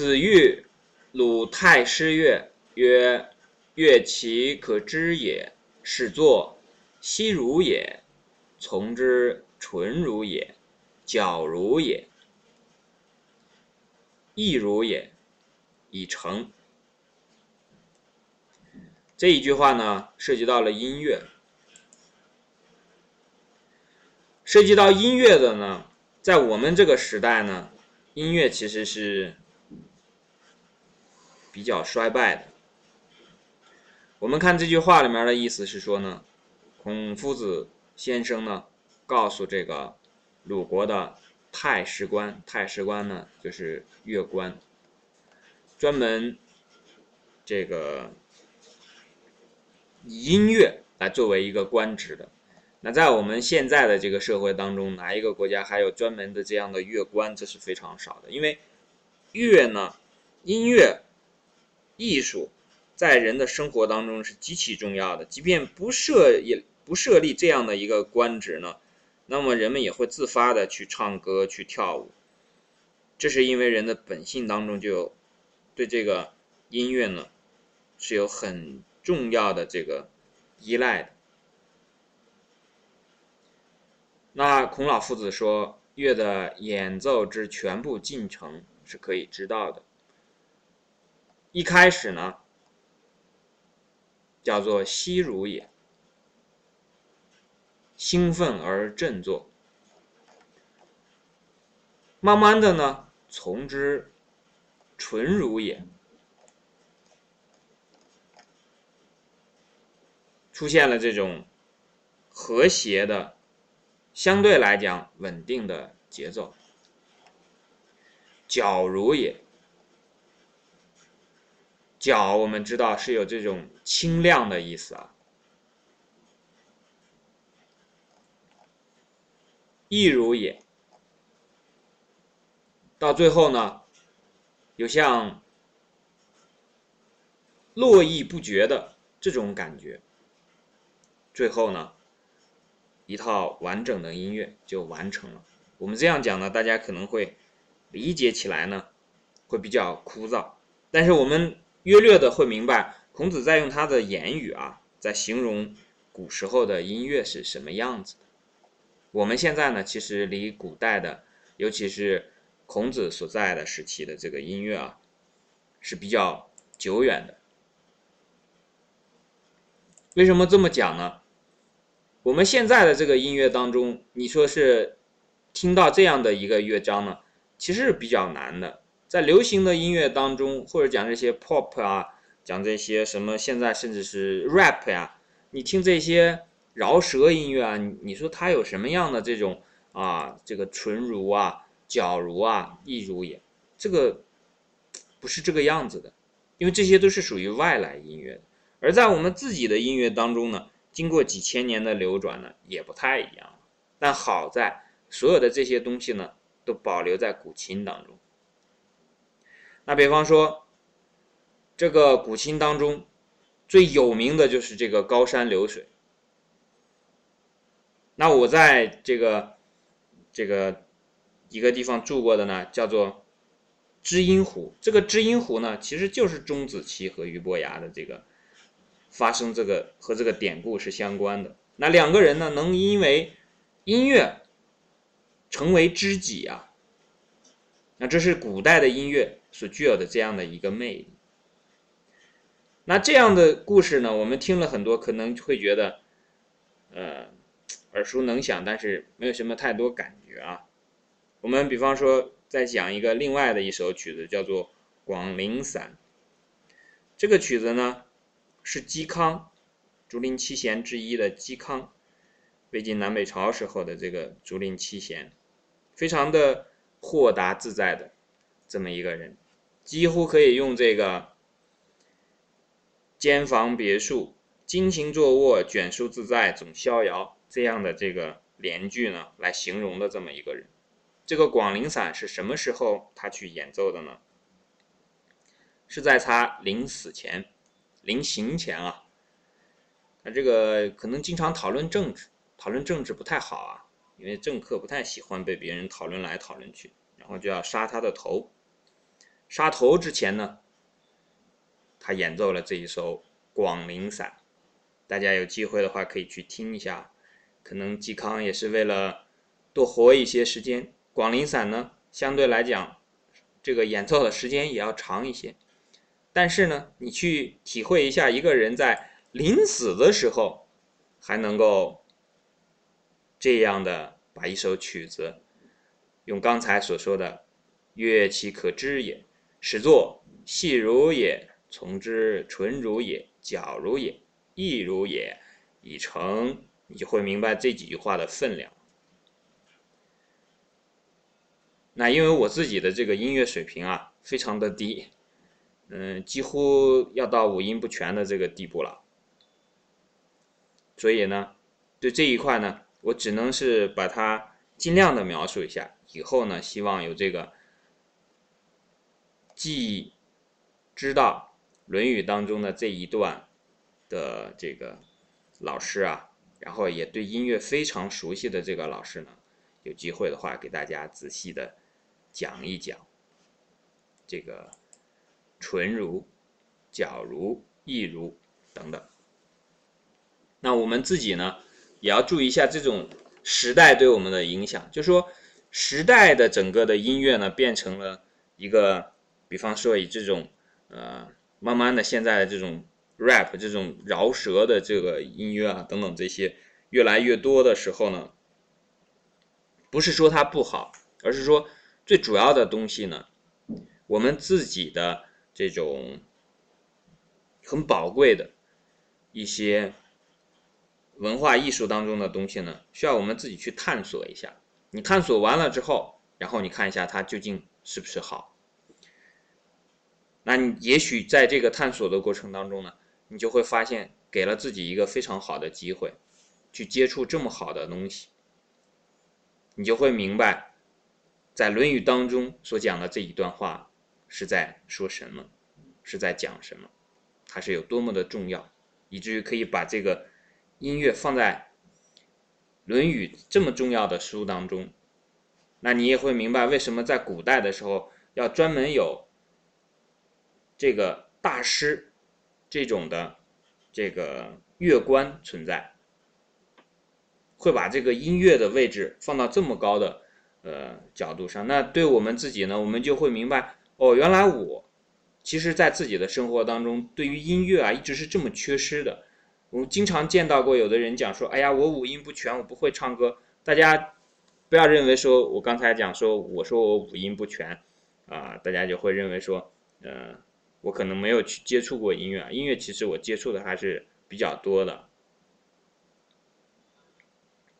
子欲鲁太师乐，曰：“乐其可知也。始作，息如也；从之，纯如也，矫如也，亦如也，以成。”这一句话呢，涉及到了音乐。涉及到音乐的呢，在我们这个时代呢，音乐其实是比较衰败的。我们看这句话里面的意思是说呢，孔夫子先生呢，告诉这个鲁国的太师官，太师官呢就是乐官，专门这个。以音乐来作为一个官职的，那在我们现在的这个社会当中，哪一个国家还有专门的这样的乐官？这是非常少的。因为乐呢，音乐、艺术在人的生活当中是极其重要的。即便不设也不设立这样的一个官职呢，那么人们也会自发的去唱歌、去跳舞。这是因为人的本性当中就有对这个音乐呢是有很。重要的这个依赖的，那孔老夫子说，乐的演奏之全部进程是可以知道的。一开始呢，叫做息如也，兴奋而振作；慢慢的呢，从之纯如也。出现了这种和谐的、相对来讲稳定的节奏。矫如也，矫我们知道是有这种清亮的意思啊。亦如也，到最后呢，有像络绎不绝的这种感觉。最后呢，一套完整的音乐就完成了。我们这样讲呢，大家可能会理解起来呢，会比较枯燥。但是我们约略的会明白，孔子在用他的言语啊，在形容古时候的音乐是什么样子的。我们现在呢，其实离古代的，尤其是孔子所在的时期的这个音乐啊，是比较久远的。为什么这么讲呢？我们现在的这个音乐当中，你说是听到这样的一个乐章呢，其实是比较难的。在流行的音乐当中，或者讲这些 pop 啊，讲这些什么现在甚至是 rap 呀，你听这些饶舌音乐啊，你说它有什么样的这种啊，这个纯如啊、矫如啊、亦如也，这个不是这个样子的，因为这些都是属于外来音乐的。而在我们自己的音乐当中呢。经过几千年的流转呢，也不太一样。但好在所有的这些东西呢，都保留在古琴当中。那比方说，这个古琴当中最有名的就是这个高山流水。那我在这个这个一个地方住过的呢，叫做知音湖。这个知音湖呢，其实就是钟子期和俞伯牙的这个。发生这个和这个典故是相关的。那两个人呢，能因为音乐成为知己啊？那这是古代的音乐所具有的这样的一个魅力。那这样的故事呢，我们听了很多，可能会觉得呃耳熟能详，但是没有什么太多感觉啊。我们比方说再讲一个另外的一首曲子，叫做《广陵散》。这个曲子呢。是嵇康，竹林七贤之一的嵇康，魏晋南北朝时候的这个竹林七贤，非常的豁达自在的这么一个人，几乎可以用这个间房别墅，金琴坐卧，卷舒自在，总逍遥这样的这个联句呢来形容的这么一个人。这个广陵散是什么时候他去演奏的呢？是在他临死前。临行前啊，他这个可能经常讨论政治，讨论政治不太好啊，因为政客不太喜欢被别人讨论来讨论去，然后就要杀他的头。杀头之前呢，他演奏了这一首《广陵散》，大家有机会的话可以去听一下。可能嵇康也是为了多活一些时间，《广陵散》呢相对来讲，这个演奏的时间也要长一些。但是呢，你去体会一下一个人在临死的时候，还能够这样的把一首曲子，用刚才所说的“乐其可知也，始作细如也，从之纯如也，矫如也，意如也”，已成，你就会明白这几句话的分量。那因为我自己的这个音乐水平啊，非常的低。嗯，几乎要到五音不全的这个地步了，所以呢，对这一块呢，我只能是把它尽量的描述一下。以后呢，希望有这个既知道《论语》当中的这一段的这个老师啊，然后也对音乐非常熟悉的这个老师呢，有机会的话给大家仔细的讲一讲这个。纯如、矫如、意如等等。那我们自己呢，也要注意一下这种时代对我们的影响。就说时代的整个的音乐呢，变成了一个，比方说以这种呃，慢慢的现在的这种 rap 这种饶舌的这个音乐啊等等这些越来越多的时候呢，不是说它不好，而是说最主要的东西呢，我们自己的。这种很宝贵的一些文化艺术当中的东西呢，需要我们自己去探索一下。你探索完了之后，然后你看一下它究竟是不是好。那你也许在这个探索的过程当中呢，你就会发现给了自己一个非常好的机会，去接触这么好的东西。你就会明白，在《论语》当中所讲的这一段话。是在说什么？是在讲什么？它是有多么的重要，以至于可以把这个音乐放在《论语》这么重要的书当中。那你也会明白，为什么在古代的时候要专门有这个大师这种的这个乐官存在，会把这个音乐的位置放到这么高的呃角度上。那对我们自己呢，我们就会明白。哦，原来我，其实，在自己的生活当中，对于音乐啊，一直是这么缺失的。我经常见到过有的人讲说：“哎呀，我五音不全，我不会唱歌。”大家不要认为说我刚才讲说我说我五音不全啊，大家就会认为说，呃，我可能没有去接触过音乐。音乐其实我接触的还是比较多的，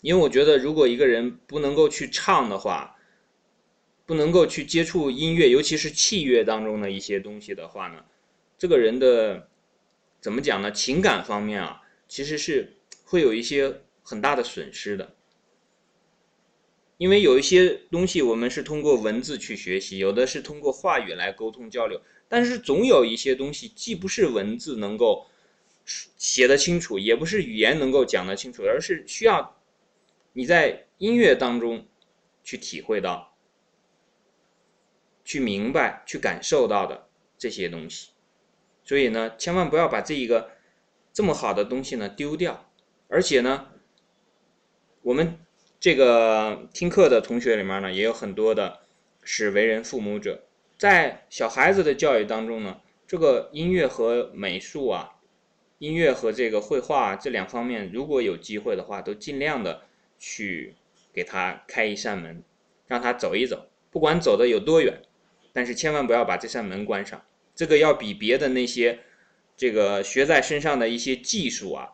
因为我觉得，如果一个人不能够去唱的话，不能够去接触音乐，尤其是器乐当中的一些东西的话呢，这个人的怎么讲呢？情感方面啊，其实是会有一些很大的损失的。因为有一些东西我们是通过文字去学习，有的是通过话语来沟通交流，但是总有一些东西既不是文字能够写得清楚，也不是语言能够讲得清楚，而是需要你在音乐当中去体会到。去明白、去感受到的这些东西，所以呢，千万不要把这一个这么好的东西呢丢掉。而且呢，我们这个听课的同学里面呢，也有很多的是为人父母者，在小孩子的教育当中呢，这个音乐和美术啊，音乐和这个绘画这两方面，如果有机会的话，都尽量的去给他开一扇门，让他走一走，不管走的有多远。但是千万不要把这扇门关上，这个要比别的那些这个学在身上的一些技术啊，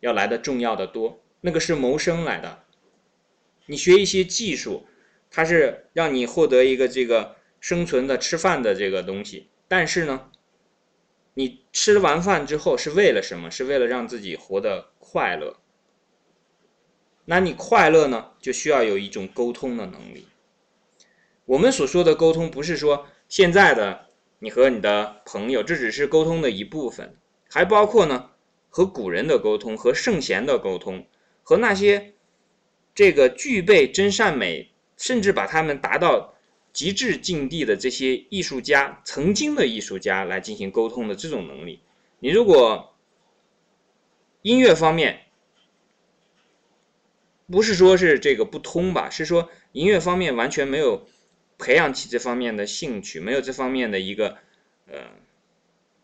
要来的重要的多。那个是谋生来的，你学一些技术，它是让你获得一个这个生存的吃饭的这个东西。但是呢，你吃完饭之后是为了什么？是为了让自己活得快乐。那你快乐呢，就需要有一种沟通的能力。我们所说的沟通，不是说现在的你和你的朋友，这只是沟通的一部分，还包括呢和古人的沟通，和圣贤的沟通，和那些这个具备真善美，甚至把他们达到极致境地的这些艺术家，曾经的艺术家来进行沟通的这种能力。你如果音乐方面不是说是这个不通吧，是说音乐方面完全没有培养起这方面的兴趣，没有这方面的一个呃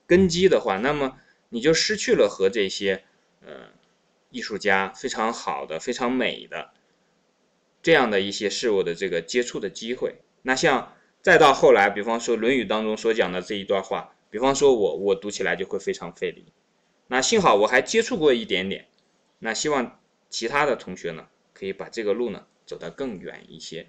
根基的话，那么你就失去了和这些呃艺术家非常好的、非常美的这样的一些事物的这个接触的机会。那像再到后来，比方说《论语》当中所讲的这一段话，比方说我我读起来就会非常费力。那幸好我还接触过一点点，那希望其他的同学呢可以把这个路呢走得更远一些。